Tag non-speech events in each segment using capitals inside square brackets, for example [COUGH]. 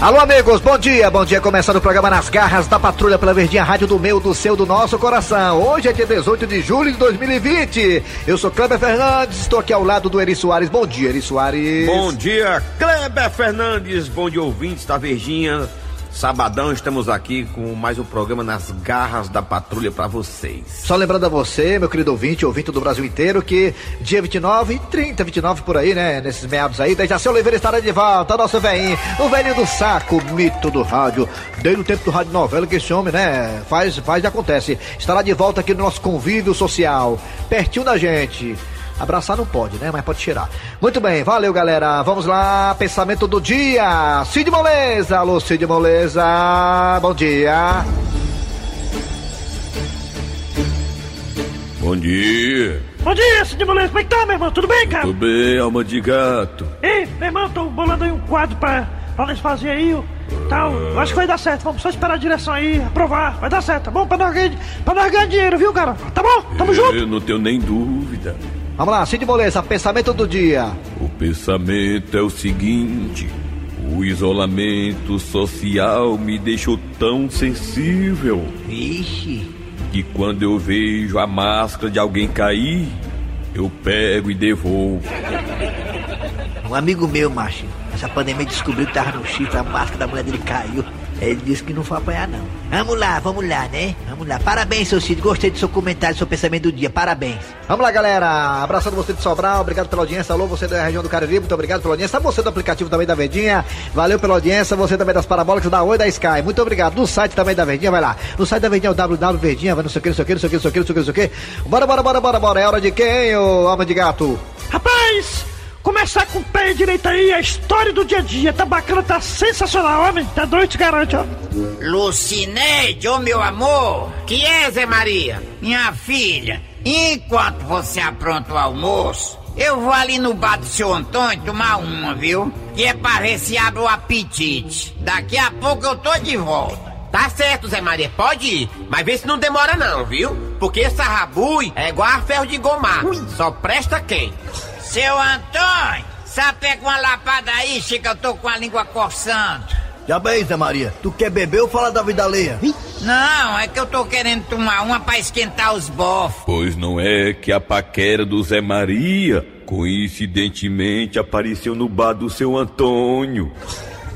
Alô, amigos, bom dia, bom dia. Começando o programa Nas Garras da Patrulha pela Verdinha Rádio do meu, do seu, do nosso coração. Hoje é dia 18 de julho de 2020. Eu sou Kleber Fernandes, estou aqui ao lado do Eri Soares. Bom dia, Eri Soares. Bom dia, Kleber Fernandes. Bom dia, ouvintes da Verdinha. Sabadão estamos aqui com mais um programa nas garras da patrulha para vocês. Só lembrando a você, meu querido ouvinte, ouvinte do Brasil inteiro, que dia 29 e 30, 29 por aí, né? Nesses meados aí, Dejaci Oliveira estará de volta, nosso velhinho, o velho do saco, mito do rádio, desde o tempo do rádio novela que esse homem, né? Faz, faz e acontece. Estará de volta aqui no nosso convívio social, pertinho da gente. Abraçar não pode, né? Mas pode tirar. Muito bem, valeu, galera. Vamos lá, pensamento do dia. Cid Moleza. Alô, Cid Moleza. Bom dia. Bom dia. Bom dia, Cid Moleza. Como é que tá, meu irmão? Tudo bem, cara? Tudo bem, alma de gato. Ei, meu irmão, tô bolando aí um quadro pra, pra nós fazer aí, ó. Tal, eu acho que vai dar certo. Vamos só esperar a direção aí, aprovar. Vai dar certo, tá bom? Pra nós ganhar, pra nós ganhar dinheiro, viu, cara? Tá bom? Tamo junto. Eu não tenho nem dúvida. Vamos lá, Cid Moleza, pensamento do dia. O pensamento é o seguinte: o isolamento social me deixou tão sensível Vixe. que quando eu vejo a máscara de alguém cair, eu pego e devolvo. Um amigo meu, macho, essa pandemia descobriu que tava no chifre, a máscara da mulher dele caiu. Ele disse que não foi apanhar, não. Vamos lá, vamos lá, né? Vamos lá. Parabéns, seu Cid. Gostei do seu comentário, do seu pensamento do dia. Parabéns. Vamos lá, galera. Abraçando você de Sobral, obrigado pela audiência. Alô, você da região do Cariri, muito obrigado pela audiência. Você do aplicativo também da Verdinha, valeu pela audiência. Você também das parabólicas da Oi da Sky, muito obrigado. No site também da Verdinha, vai lá. No site da Verdinha é o www.verdinha, vai não sei o que, não sei o que, não sei o que, não sei o que, não sei o que. Bora, bora, bora, bora, bora. É hora de quem, ô alma de gato? Rapaz, começar com o pé direito aí, a história do dia a dia. Tá bacana, tá sensacional, homem. Tá doido, te garante, ó. Lucineide, ô meu amor. Que é, Zé Maria? Minha filha, enquanto você apronta o almoço, eu vou ali no bar do seu Antônio tomar uma, viu? Que é pra ver se abre o apetite. Daqui a pouco eu tô de volta. Tá certo, Zé Maria, pode ir. Mas vê se não demora não, viu? Porque essa rabui é igual a ferro de gomar. Só presta quem? Seu Antônio, sapega uma lapada aí, chega, eu tô com a língua coçando. Já bem, Zé Maria. Tu quer beber ou falar da vida alheia? Não, é que eu tô querendo tomar uma pra esquentar os bofos. Pois não é que a paquera do Zé Maria coincidentemente apareceu no bar do seu Antônio.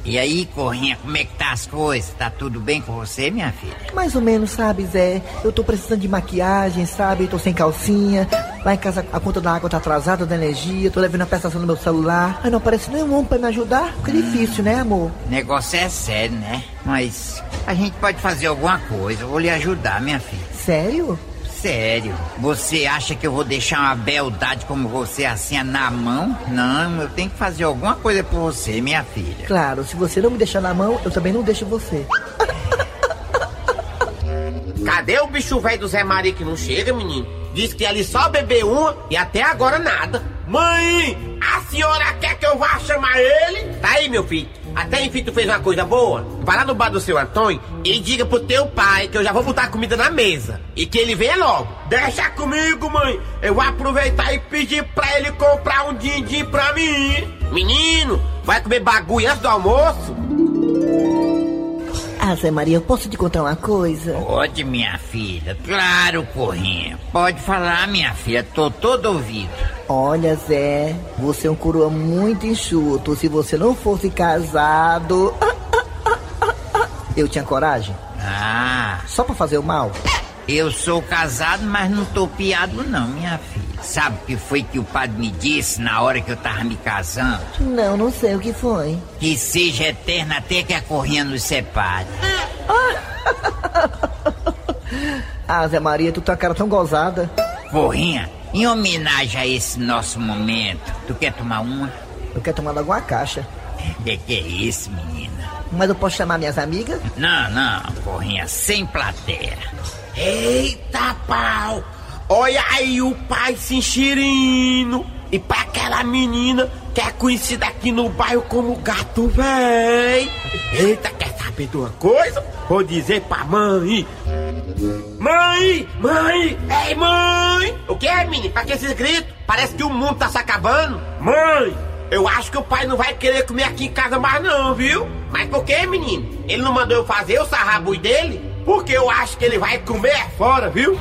E aí, Corrinha, como é que tá as coisas? Tá tudo bem com você, minha filha? Mais ou menos, sabe, Zé? Eu tô precisando de maquiagem, sabe? Tô sem calcinha. Lá em casa a conta da água tá atrasada, da energia. Tô levando a prestação no meu celular. Aí não aparece nenhum homem pra me ajudar. Fica difícil, né, amor? O negócio é sério, né? Mas a gente pode fazer alguma coisa. Eu vou lhe ajudar, minha filha. Sério? Sério? Você acha que eu vou deixar uma beldade como você assim na mão? Não, eu tenho que fazer alguma coisa por você, minha filha. Claro, se você não me deixar na mão, eu também não deixo você. [LAUGHS] Cadê o bicho velho do Zé Maria que não chega, menino? Diz que ele só bebeu uma e até agora nada. Mãe, a senhora quer que eu vá chamar ele? Tá aí, meu filho. Até enfim tu fez uma coisa boa. Vai lá no bar do seu Antônio e diga pro teu pai que eu já vou botar comida na mesa. E que ele venha logo. Deixa comigo, mãe. Eu vou aproveitar e pedir pra ele comprar um din-din pra mim. Menino, vai comer bagulho antes do almoço? Ah, Zé Maria, eu posso te contar uma coisa? Pode, minha filha. Claro, Corrinha. Pode falar, minha filha. Tô todo ouvido. Olha, Zé, você é um coroa muito enxuto. Se você não fosse casado. [LAUGHS] Eu tinha coragem? Ah, Só pra fazer o mal? Eu sou casado, mas não tô piado não, minha filha. Sabe o que foi que o padre me disse na hora que eu tava me casando? Não, não sei o que foi. Que seja eterna até que a Corrinha nos separe. [LAUGHS] Ah, Zé Maria, tu tá cara tão gozada. Corrinha, em homenagem a esse nosso momento, tu quer tomar uma? Eu quero tomar logo uma caixa. [LAUGHS] Que que é isso, menina? Mas eu posso chamar minhas amigas? Não, não, Corrinha, sem plateia. Eita pau! Olha aí o pai se enxerindo. E pra aquela menina que é conhecida aqui no bairro como Gato Véi. Eita, quer saber de uma coisa? Vou dizer pra mãe. Mãe! Mãe! Ei, mãe! O que é, menino? Pra que esses gritos? Parece que o mundo tá se acabando. Mãe! Eu acho que o pai não vai querer comer aqui em casa mais não, viu? Mas por que, menino? Ele não mandou eu fazer o sarrabui dele? Porque eu acho que ele vai comer fora, viu?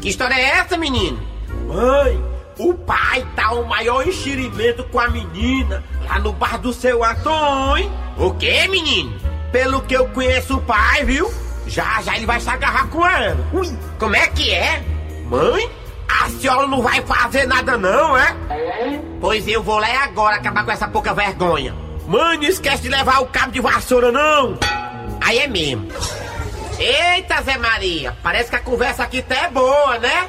Que história é essa, menino? Mãe, o pai tá o maior enxerimento com a menina lá no bar do seu Antônio. O que, menino? Pelo que eu conheço o pai, viu? Já, já ele vai se agarrar com ela. Ui, como é que é? Mãe, senhora não vai fazer nada não, é? Pois eu vou lá agora acabar com essa pouca vergonha. Mãe, não esquece de levar o cabo de vassoura, não. Aí é mesmo. Eita, Zé Maria, parece que a conversa aqui tá é boa, né?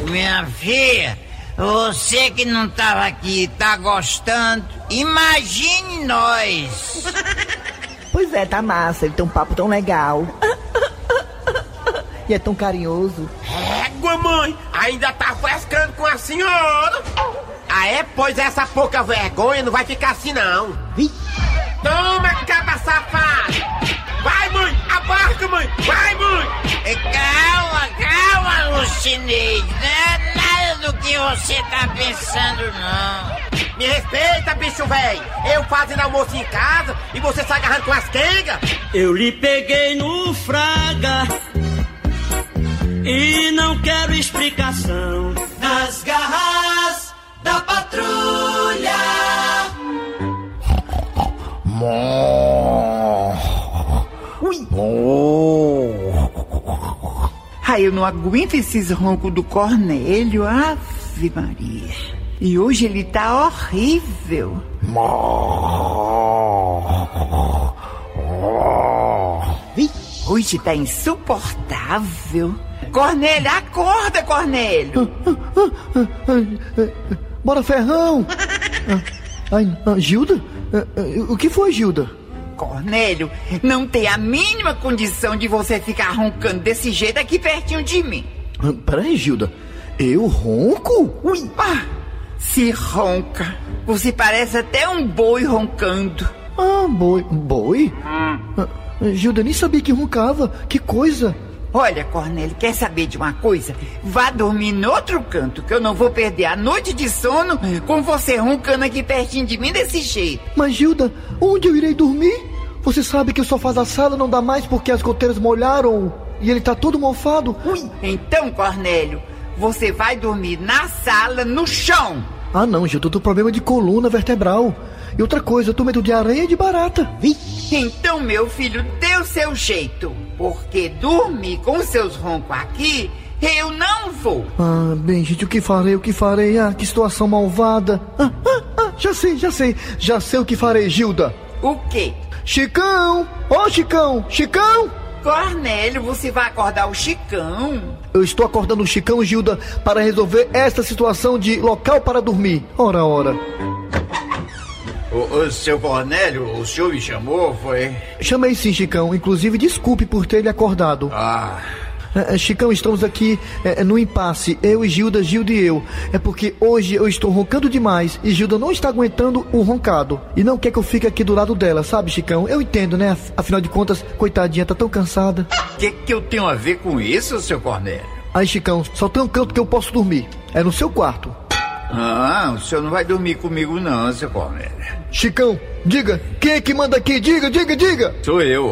Minha filha, você que não tava aqui tá gostando? Imagine nós. [LAUGHS] Pois é, tá massa, ele tem um papo tão legal. [LAUGHS] E é tão carinhoso. Égua, mãe, ainda tá frescando com a senhora. Ah, é? Pois essa pouca vergonha não vai ficar assim, não. Toma, caba safado! Vai, mãe! Abarca, mãe! Vai, mãe! Calma, calma, Lucinei. Não é nada do que você tá pensando, não. Me respeita, bicho velho! Eu fazendo almoço em casa e você se agarrando com as quengas? Eu lhe peguei no fraga e não quero explicação. Nas garras da patrulha. Ai, eu não aguento esses roncos do Cornélio, Ave Maria. E hoje ele tá horrível. Hoje tá insuportável. Cornélio, acorda, Cornélio. Bora, Ferrão! Ah, Ai, ah, Gilda? Ah, O que foi, Gilda? Cornélio, não tem a mínima condição de você ficar roncando desse jeito aqui pertinho de mim. Peraí, Gilda. Eu ronco? Ui, ah, se ronca. Você parece até um boi roncando. Ah, boi. Boi? Ah, Gilda, nem sabia que roncava. Que coisa. Olha, Cornélio, quer saber de uma coisa? Vá dormir no outro canto, que eu não vou perder a noite de sono com você roncando aqui pertinho de mim desse jeito. Mas, Gilda, onde eu irei dormir? Você sabe que o sofá da sala não dá mais porque as goteiras molharam e ele tá todo mofado. Ui, então, Cornélio, você vai dormir na sala, no chão. Ah, não, Gilda, eu tô com problema de coluna vertebral. E outra coisa, eu tô medo de aranha e de barata. Então, meu filho, dê o seu jeito, porque dormir com seus roncos aqui, eu não vou. Ah, bem, gente, o que farei, o que farei? Ah, que situação malvada. Ah, ah, ah, já sei, já sei. Já sei o que farei, Gilda. O quê? Chicão! Ô, Chicão! Chicão! Cornélio, você vai acordar o Chicão? Eu estou acordando o Chicão, Gilda, para resolver esta situação de local para dormir. Ora, ora. Ô, ô, seu Cornélio, o senhor me chamou, foi? Chamei sim, Chicão. Inclusive, desculpe por ter lhe acordado. Ah, É, é, Chicão, estamos aqui é, no impasse, eu e Gilda, Gilda e eu. É porque hoje eu estou roncando demais e Gilda não está aguentando o roncado. E não quer que eu fique aqui do lado dela, sabe, Chicão? Eu entendo, né? Af- Afinal de contas, coitadinha, tá tão cansada. o que, que eu tenho a ver com isso, seu Cornélio? Aí, Chicão, só tem um canto que eu posso dormir. É no seu quarto. Ah, o senhor não vai dormir comigo, não, seu Cornélio. Chicão, diga, quem é que manda aqui? Diga, diga, diga! Sou eu,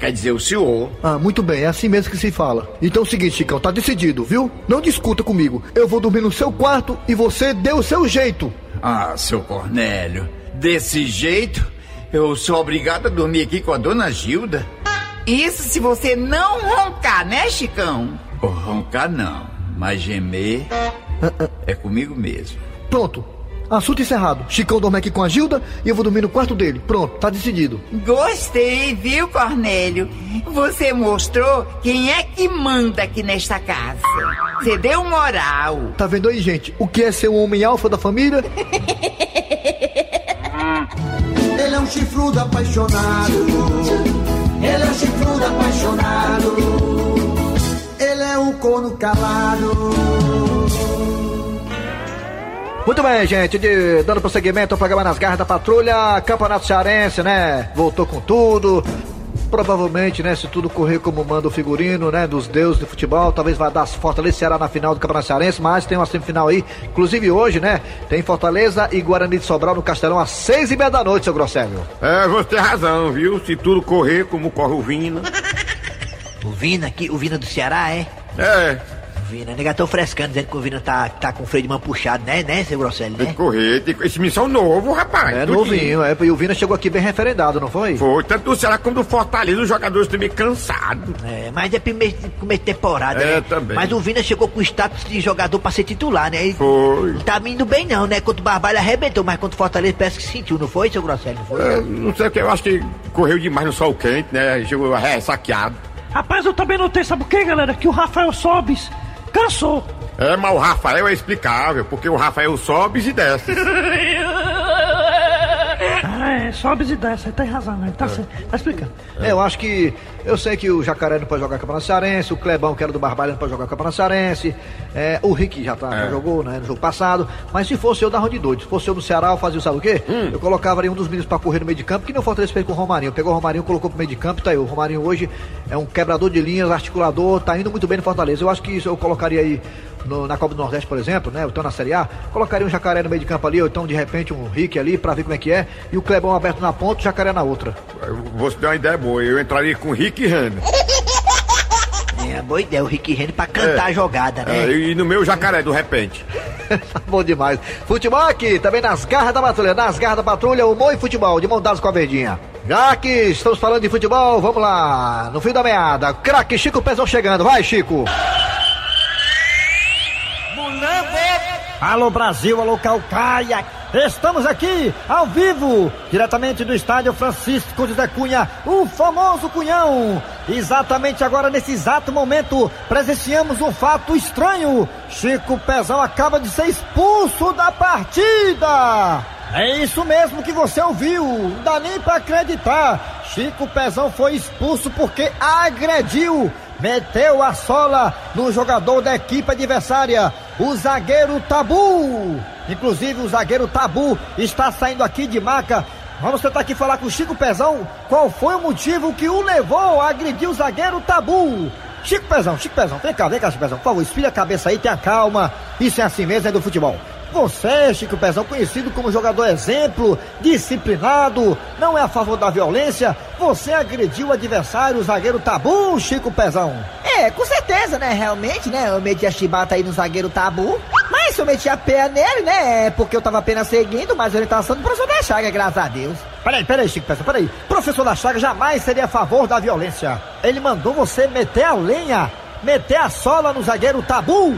quer dizer o senhor. Ah, muito bem, é assim mesmo que se fala. Então é o seguinte, Chicão, tá decidido, viu? Não discuta comigo. Eu vou dormir no seu quarto e você dê o seu jeito. Ah, seu Cornélio, desse jeito, eu sou obrigado a dormir aqui com a dona Gilda? Isso se você não roncar, né, Chicão? Ô, Roncar não, mas gemer é comigo mesmo. Pronto. Assunto encerrado. Chicão dorme aqui com a Gilda e eu vou dormir no quarto dele. Pronto, tá decidido. Gostei, viu, Cornélio? Você mostrou quem é que manda aqui nesta casa. Você deu moral. Tá vendo aí, gente? O que é ser um homem alfa da família? [LAUGHS] Ele é um chifrudo apaixonado. Ele é um chifrudo apaixonado. Ele é um corno calado. Muito bem, gente, de- dando prosseguimento ao programa Nas Garras da Patrulha, Campeonato Cearense, né? Voltou com tudo. Provavelmente, né, se tudo correr como manda o figurino, né, dos deuses do futebol, talvez vá dar Fortaleza e Ceará na final do Campeonato Cearense, mas tem uma semifinal aí, inclusive hoje, né, tem Fortaleza e Guarani de Sobral no Castelão às seis e meia da noite, seu Grosselio. É, você tem razão, viu? Se tudo correr como corre o Vina. [LAUGHS] O Vina aqui, o Vina do Ceará, é? É, Vina, nega, tô frescando, dizendo que o Vina tá, tá com o freio de mão puxado, né, né, seu Grosselli, tem né? que correr. Tem... Esse missão novo, rapaz. É novinho, é, e o Vina chegou aqui bem referendado, não foi? Foi, tanto do Ceará como do Fortaleza, os jogadores também cansados. É, mas é primeiro, primeiro temporada, É, né? também. Mas o Vina chegou com status de jogador pra ser titular, né? Ele Foi. não tá indo bem não, né? Contra o Barbalho arrebentou, mas contra o Fortaleza parece que sentiu, não foi, seu Grosselli? Não foi? É, não sei o que, eu acho que correu demais no sol quente, né? Chegou ressaqueado. Rapaz, eu também notei, sabe o que, galera? Que o Rafael Sobis cansou. É, mas o Rafael é explicável, porque o Rafael sobe e desce. [LAUGHS] É, Sobis e desce, tem razão, né? Tá, certo, tá explicando. É, eu acho que. Eu sei que o Jacaré não pode jogar Campeonato Cearense, o Clebão, que era do Barbalho, não pode jogar Campeonato Cearense, é, o Rick já, tá, já jogou né, no jogo passado. Mas se fosse eu, dava de doido. Se fosse eu no Ceará, eu fazia, sabe o quê? Eu colocava ali um dos meninos pra correr no meio de campo, que não Fortaleza fez com o Romarinho. Pegou o Romarinho, colocou pro meio de campo, tá aí. O Romarinho hoje é um quebrador de linhas, articulador, tá indo muito bem no Fortaleza. Eu acho que isso eu colocaria aí no- na Copa do Nordeste, por exemplo, né? Ou então na Série A, colocaria um jacaré no meio de campo ali, ou então de repente um Rick ali pra ver como é que é, e o Clebão aberto na ponta, o jacaré na outra. Você deu uma ideia boa, eu entraria com Rick e Rani. [LAUGHS] É, boa ideia, o Rick Renner pra cantar a jogada, né? É, e no meu jacaré, do repente. [LAUGHS] Tá bom demais. Futebol aqui, também nas garras da patrulha. Nas garras da patrulha, humor e futebol, de mão dadas com a verdinha. Já que estamos falando de futebol, vamos lá. No fim da meada, craque Chico Pezão chegando. Vai, Chico. Alô Brasil, alô Calcaia, estamos aqui ao vivo, diretamente do estádio Francisco José Cunha, o famoso Cunhão. Exatamente agora, nesse exato momento, presenciamos um fato estranho. Chico Pezão acaba de ser expulso da partida. É isso mesmo que você ouviu, não dá nem pra acreditar. Chico Pezão foi expulso porque agrediu meteu a sola no jogador da equipe adversária, o zagueiro Tabu. Inclusive o zagueiro Tabu está saindo aqui de maca. Vamos tentar aqui falar com o Chico Pezão. Qual foi o motivo que o levou a agredir o zagueiro Tabu? Chico Pezão, Chico Pezão, vem cá, vem cá, Chico Pezão. Por favor, espilha a cabeça aí, tenha calma. Isso é assim mesmo, é do futebol. Você, Chico Pezão, conhecido como jogador exemplo, disciplinado, não é a favor da violência, você agrediu o adversário, o zagueiro Tabu, Chico Pezão. É, com certeza, né? Realmente, né? Eu meti a chibata aí no zagueiro tabu. Mas eu meti a pé nele, né? Porque eu tava apenas seguindo mais a orientação do professor da Chaga, graças a Deus. Peraí, peraí, Chico Pezão, peraí. Professor da Chaga jamais seria a favor da violência. Ele mandou você meter a lenha, meter a sola no zagueiro Tabu.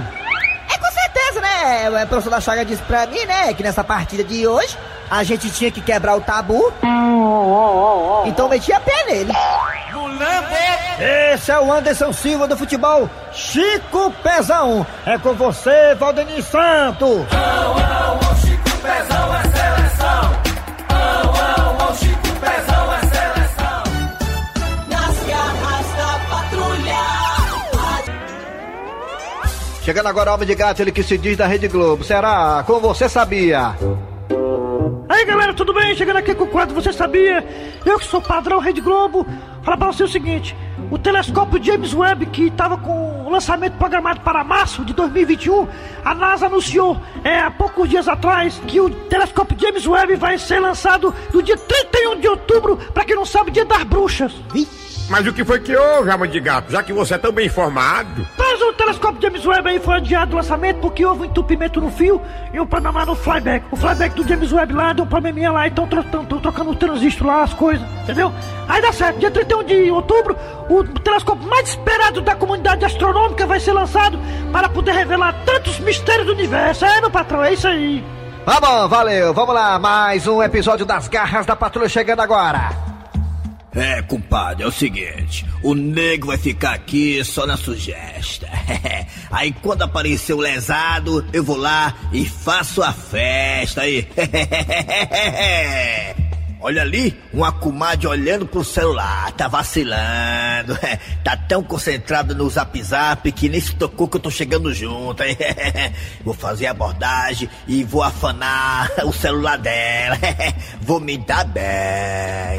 É com certeza, né? O professor da Chaga disse pra mim, né? Que nessa partida de hoje a gente tinha que quebrar o tabu. Então meti a pé nele. Esse é o Anderson Silva do futebol, Chico Pezão. É com você, Valdemir Santos. Nas Chegando agora, Homem de Gato, ele que se diz da Rede Globo. Será? Como você sabia? Aí galera, tudo bem? Chegando aqui com o quadro Você Sabia? Eu que sou padrão Rede Globo, falar pra você o seguinte: o telescópio James Webb, que estava com o lançamento programado para março de 2021, a NASA anunciou é, há poucos dias atrás que o telescópio James Webb vai ser lançado no dia 31 de outubro, pra quem não sabe, dia das bruxas. Mas o que foi que houve, alma de gato? Já que você é tão bem informado. Mas o telescópio James Webb aí foi adiado o lançamento porque houve um entupimento no fio e um problema no flyback. O flyback do James Webb lá deu um probleminha lá e estão trocando o transistor lá, as coisas, entendeu? Aí dá certo, dia 31 de outubro, o telescópio mais esperado da comunidade astronômica vai ser lançado para poder revelar tantos mistérios do universo. É, meu patrão, é isso aí. Tá bom, valeu. Vamos lá, mais um episódio das Garras da Patrulha chegando agora. É, compadre, é o seguinte: o nego vai ficar aqui só na sugesta. [LAUGHS] aí quando aparecer o lesado, eu vou lá e faço a festa aí. [LAUGHS] Olha ali, uma comadre olhando pro celular, tá vacilando. [LAUGHS] tá tão concentrado no zap zap que nem se tocou que eu tô chegando junto. vou fazer a abordagem e vou afanar o celular dela. vou me dar bem.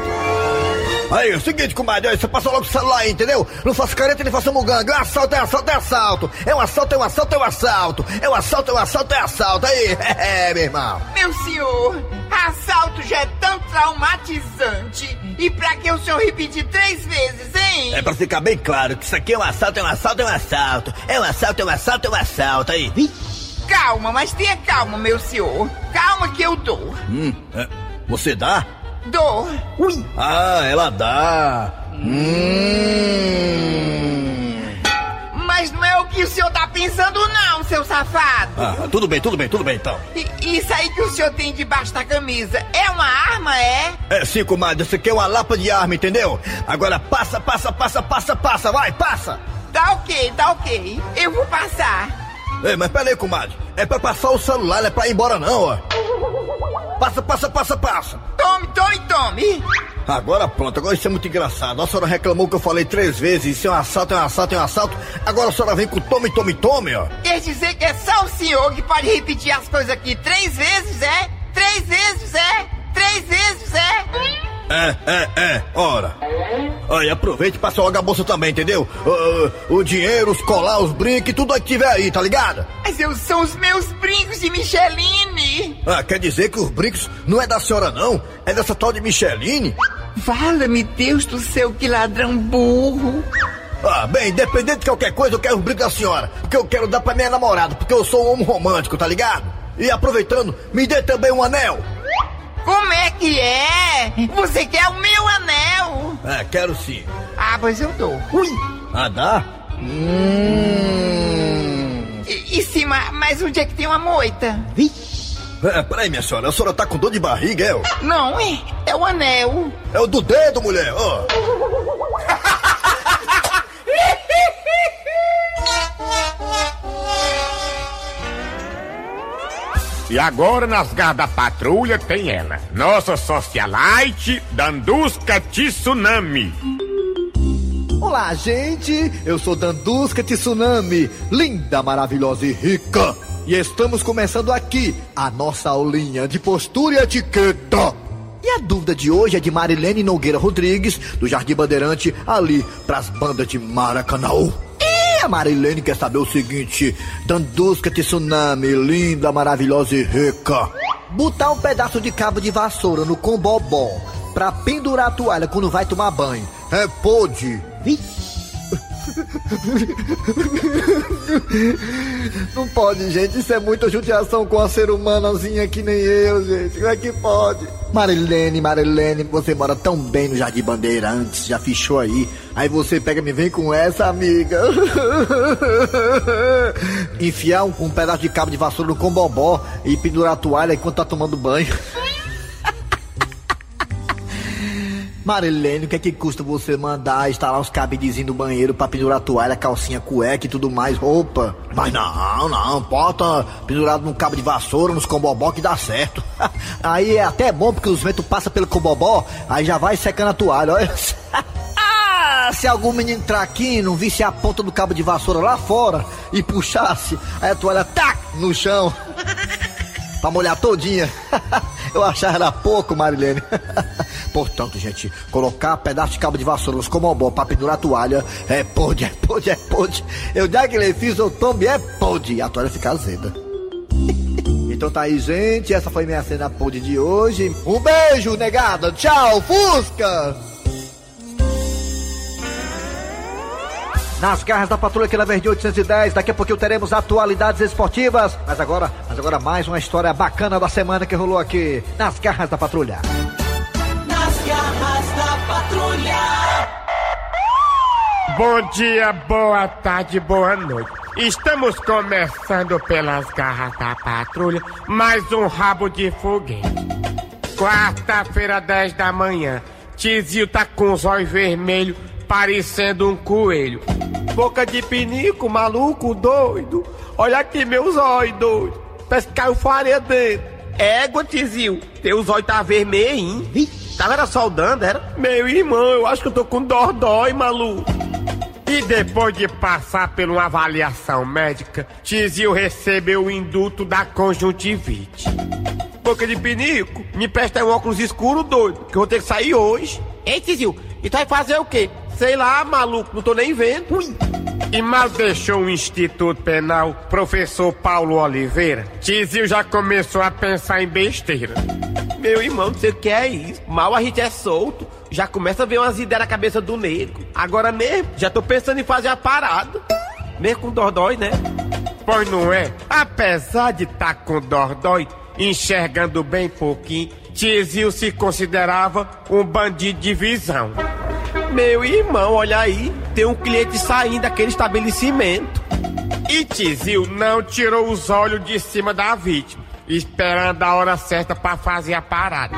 Aí, é o seguinte, comadre, aí, você passa logo o celular aí, entendeu? Não faça careta nem faça muganga. É assalto, é assalto, é assalto. É um assalto, é um assalto, é um assalto. É um assalto, é um assalto, é assalto. Aí, [LAUGHS] é, meu irmão. Meu senhor, assalto já é tão traumatizante. E pra que o senhor repetir três vezes, hein? É pra ficar bem claro que isso aqui é um assalto, é um assalto, é um assalto. É um assalto, é um assalto, é um assalto. Aí. Calma, mas tenha calma, meu senhor. Calma que eu dou. Hum, é, você dá? Dou. Ui. Ah, ela dá. Hum. Mas não é o que o senhor tá pensando, não, seu safado. Ah, tudo bem, tudo bem, tudo bem então. E, isso aí que o senhor tem debaixo da camisa é uma arma, é? É sim, comadre, isso aqui é uma lapa de arma, entendeu? Agora passa, passa, passa, passa, passa, vai, passa! Tá ok, tá ok. Eu vou passar. Ei, mas peraí, comadre. É pra passar o celular, não é pra ir embora não, ó. Passa, passa, passa, passa. Tome, tome, tome. Agora pronto, agora isso é muito engraçado. A senhora reclamou que eu falei três vezes, isso é um assalto, é um assalto, é um assalto. Agora a senhora vem com tome, tome, tome, ó. Quer dizer que é só o senhor que pode repetir as coisas aqui três vezes, é? Três vezes, é? Três vezes, é? É, é, é, ora. Aí, aproveite e passa logo a bolsa também, entendeu? Uh, o dinheiro, os colar, os brincos, tudo que tiver aí, tá ligado? Mas eu são os meus brincos de Micheline. Ah, quer dizer que os brincos não é da senhora, não? É dessa tal de Micheline? Fala-me, Deus do céu, que ladrão burro. Ah, bem, independente de qualquer coisa, eu quero os brincos da senhora. Porque eu quero dar pra minha namorada, porque eu sou um homem romântico, tá ligado? E aproveitando, me dê também um anel. Como é que é? Você quer o meu anel? É, quero sim. Ah, pois eu dou. Ui! Ah, dá? Hum. E, e sim, mas, mas onde é que tem uma moita? É, peraí, minha senhora, a senhora tá com dor de barriga, é? ó? Não, é, é o anel. É o do dedo, mulher, ó. E agora nas garras da patrulha tem ela, nossa socialite Dandusca Tsunami. Olá, gente! Eu sou Dandusca Tsunami, linda, maravilhosa e rica. E estamos começando aqui a nossa aulinha de postura e etiqueta. E a dúvida de hoje é de Marilene Nogueira Rodrigues, do Jardim Bandeirante, ali pras bandas de Maracanã. E a Marilene quer saber o seguinte: Dandusca Tsunami, linda, maravilhosa e rica. Botar um pedaço de cabo de vassoura no combobó pra pendurar a toalha quando vai tomar banho. É pode. Não pode, gente. Isso é muita judiação com a ser humanazinha que nem eu, gente. Como é que pode? Marilene, Marilene, você mora tão bem no Jardim Bandeirantes, já fechou aí. Aí você pega e me vem com essa, amiga. Enfiar um, um pedaço de cabo de vassoura no combobó e pendurar a toalha enquanto tá tomando banho. Marilene, o que é que custa você mandar instalar uns cabidezinhos no banheiro pra pendurar a toalha, calcinha, cueca e tudo mais, roupa? Mas não, não, bota pendurado num cabo de vassoura, nos combobó que dá certo. [LAUGHS] aí é até bom porque os ventos passam pelo combobó, aí já vai secando a toalha, olha. [LAUGHS] Ah, se algum menino traquino visse a ponta do cabo de vassoura lá fora e puxasse, aí a toalha tac no chão [LAUGHS] pra molhar todinha. Eu achava era pouco, Marilene. Portanto, gente, colocar pedaço de cabo de vassoura nos comobó pra pendurar a toalha é pode, [LAUGHS] é pode, é pode. Eu já que ele fiz o tombe é pode. A toalha fica azeda. [LAUGHS] Então tá aí, gente. Essa foi minha cena pode de hoje. Um beijo, negada. Tchau, Fusca! Nas garras da patrulha na Verdinha 810, daqui a pouquinho teremos atualidades esportivas. Mas agora, mas agora mais uma história bacana da semana que rolou aqui nas garras da patrulha. Patrulha. Bom dia, boa tarde, boa noite. Estamos começando pelas garras da patrulha, mais um rabo de foguete. Quarta-feira, 10 da manhã. Tizio tá com os olhos vermelhos, parecendo um coelho. Boca de pinico, maluco, doido. Olha aqui meus olhos, doido. Parece que caiu farinha dentro. Égua, Tizio, teus olhos tá vermelho, hein? Tava era soldando, era? Meu irmão, eu acho que eu tô com dordói, maluco. E depois de passar por uma avaliação médica, Tizio recebeu o induto da conjuntivite. Boca de pinico, me presta um óculos escuro, doido, que eu vou ter que sair hoje. Ei, Tizio, E tu vai fazer o quê? Sei lá, maluco, não tô nem vendo. Ui. E mal deixou o Instituto Penal, professor Paulo Oliveira, Tizio já começou a pensar em besteira. Meu irmão, não sei o que é isso. Mal a gente é solto, já começa a ver umas ideias na cabeça do nego. Agora mesmo, já tô pensando em fazer a parada. Mesmo com dordói, né? Pois não é? Apesar de tá com dordói, enxergando bem pouquinho, Tizio se considerava um bandido de visão. Meu irmão, olha aí, tem um cliente saindo daquele estabelecimento. E Tizio não tirou os olhos de cima da vítima, esperando a hora certa para fazer a parada.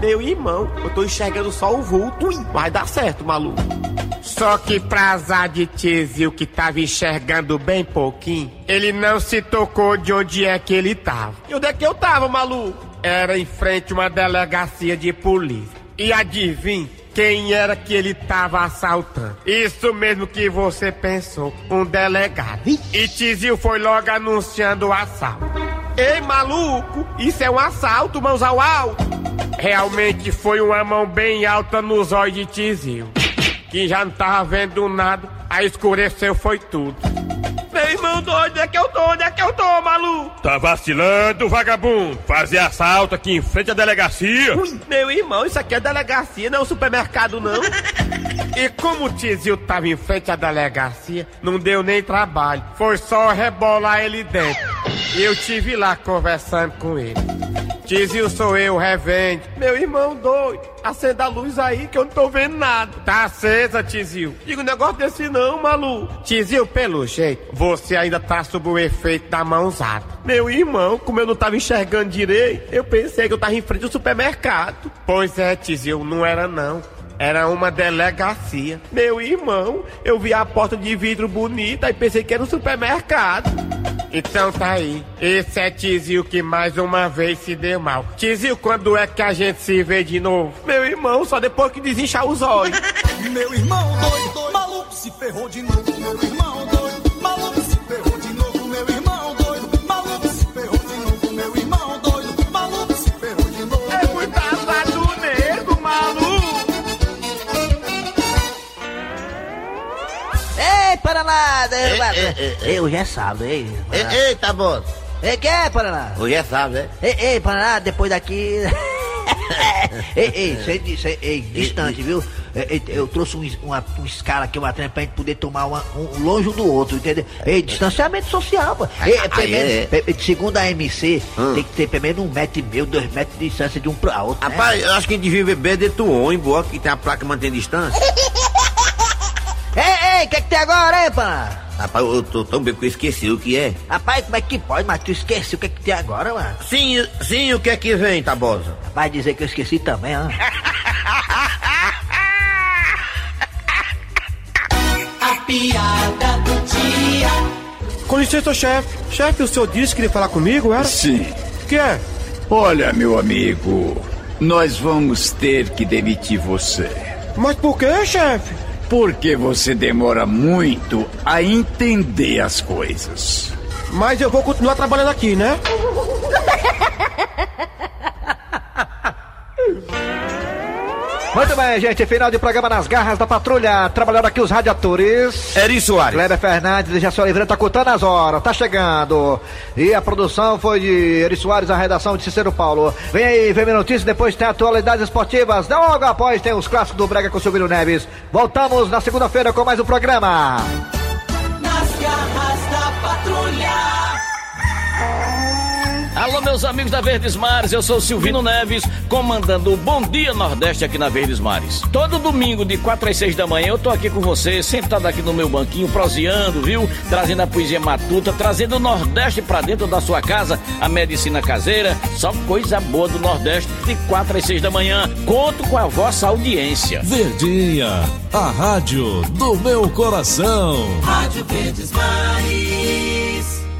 Meu irmão, eu tô enxergando só o vulto, vai dar certo, maluco. Só que pra azar de Tizio que tava enxergando bem pouquinho, ele não se tocou de onde é que ele tava. E onde é que eu tava, maluco? Era em frente a uma delegacia de polícia. E adivinha quem era que ele tava assaltando? Isso mesmo que você pensou, um delegado. E Tizio foi logo anunciando o assalto. Ei, maluco, isso é um assalto, mãos ao alto. Realmente foi uma mão bem alta nos olhos de Tizio que já não tava vendo nada, aí escureceu foi tudo. Meu irmão doido, onde é que eu tô? Onde é que eu tô, maluco? Tá vacilando, vagabundo. Fazer assalto aqui em frente à delegacia. Ui, meu irmão, isso aqui é delegacia, não é um supermercado, não. [LAUGHS] e como o Tizio tava em frente à delegacia, não deu nem trabalho. Foi só rebolar ele dentro. Eu tive lá conversando com ele. Tizio sou eu, revende. Meu irmão doido, acenda a luz aí que eu não tô vendo nada. Tá acesa, Tizio. Digo um negócio desse não, maluco. Tizio, pelo jeito, você ainda tá sob o efeito da mãozada. Meu irmão, como eu não tava enxergando direito, eu pensei que eu tava em frente ao supermercado. Pois é, Tizio, não era não. Era uma delegacia. Meu irmão, eu vi a porta de vidro bonita e pensei que era um supermercado. Então tá aí. Esse é Tizio que mais uma vez se deu mal. Tizio, quando é que a gente se vê de novo? Meu irmão, só depois que desinchar os olhos. [LAUGHS] Meu irmão doido, doido, maluco se ferrou de novo. Meu irmão doido, Eu já sabe, ei. Eita, moço. Ei, que é, Paraná? Hoje é sábado, né? Ei, ei, Paraná, depois daqui. [LAUGHS] ei, ei, sei, sei, ei, distante, viu? Ei, eu trouxe um, uma, um escala aqui, uma trem pra gente poder tomar uma, um longe um do outro, entendeu? Ei, distanciamento social, pô. Ei, primeiro, é. pe- segundo a MC, Hum. tem que ter pelo menos um metro e meio, dois metros de distância de um pro outro. né? Rapaz, eu acho que a gente devia beber dentro do ônibus, que tem a placa mantendo distância. [LAUGHS] Ei, ei, o que é que tem agora, hein, Paraná? Rapaz, eu tô tão bem que eu esqueci o que é. Rapaz, como é que pode, mas tu esqueceu o que é que tem agora, mano? Sim, sim, o que é que vem, Tabosa? Vai dizer que eu esqueci também, ó. [LAUGHS] A piada do dia. Com licença, chefe. Chefe, o senhor disse que queria falar comigo, era? Sim. O que é? Olha, meu amigo, nós vamos ter que demitir você. Mas por que, chefe? Porque você demora muito a entender as coisas. Mas eu vou continuar trabalhando aqui, né? Muito bem, gente. Final de programa nas garras da patrulha. Trabalhando aqui os radiadores. Eri Soares. Kleber Fernandes e Jaci Oliveira tá contando as horas, tá chegando. E a produção foi de Eri Soares, a redação de Cicero Paulo. Vem aí, vem minha notícia, depois tem atualidades esportivas. Logo após tem os clássicos do Brega com o Silvio Neves. Voltamos na segunda-feira com mais um programa. Nas garras da patrulha. Alô, meus amigos da Verdes Mares, eu sou Silvino Neves, comandando o Bom Dia Nordeste aqui na Verdes Mares. Todo domingo, de 4 às 6 da manhã, eu tô aqui com você, sentado aqui no meu banquinho, proseando, viu? Trazendo a poesia matuta, trazendo o Nordeste pra dentro da sua casa, a medicina caseira, só coisa boa do Nordeste, de 4 às 6 da manhã. Conto com a vossa audiência. Verdinha, a rádio do meu coração. Rádio Verdes Mares.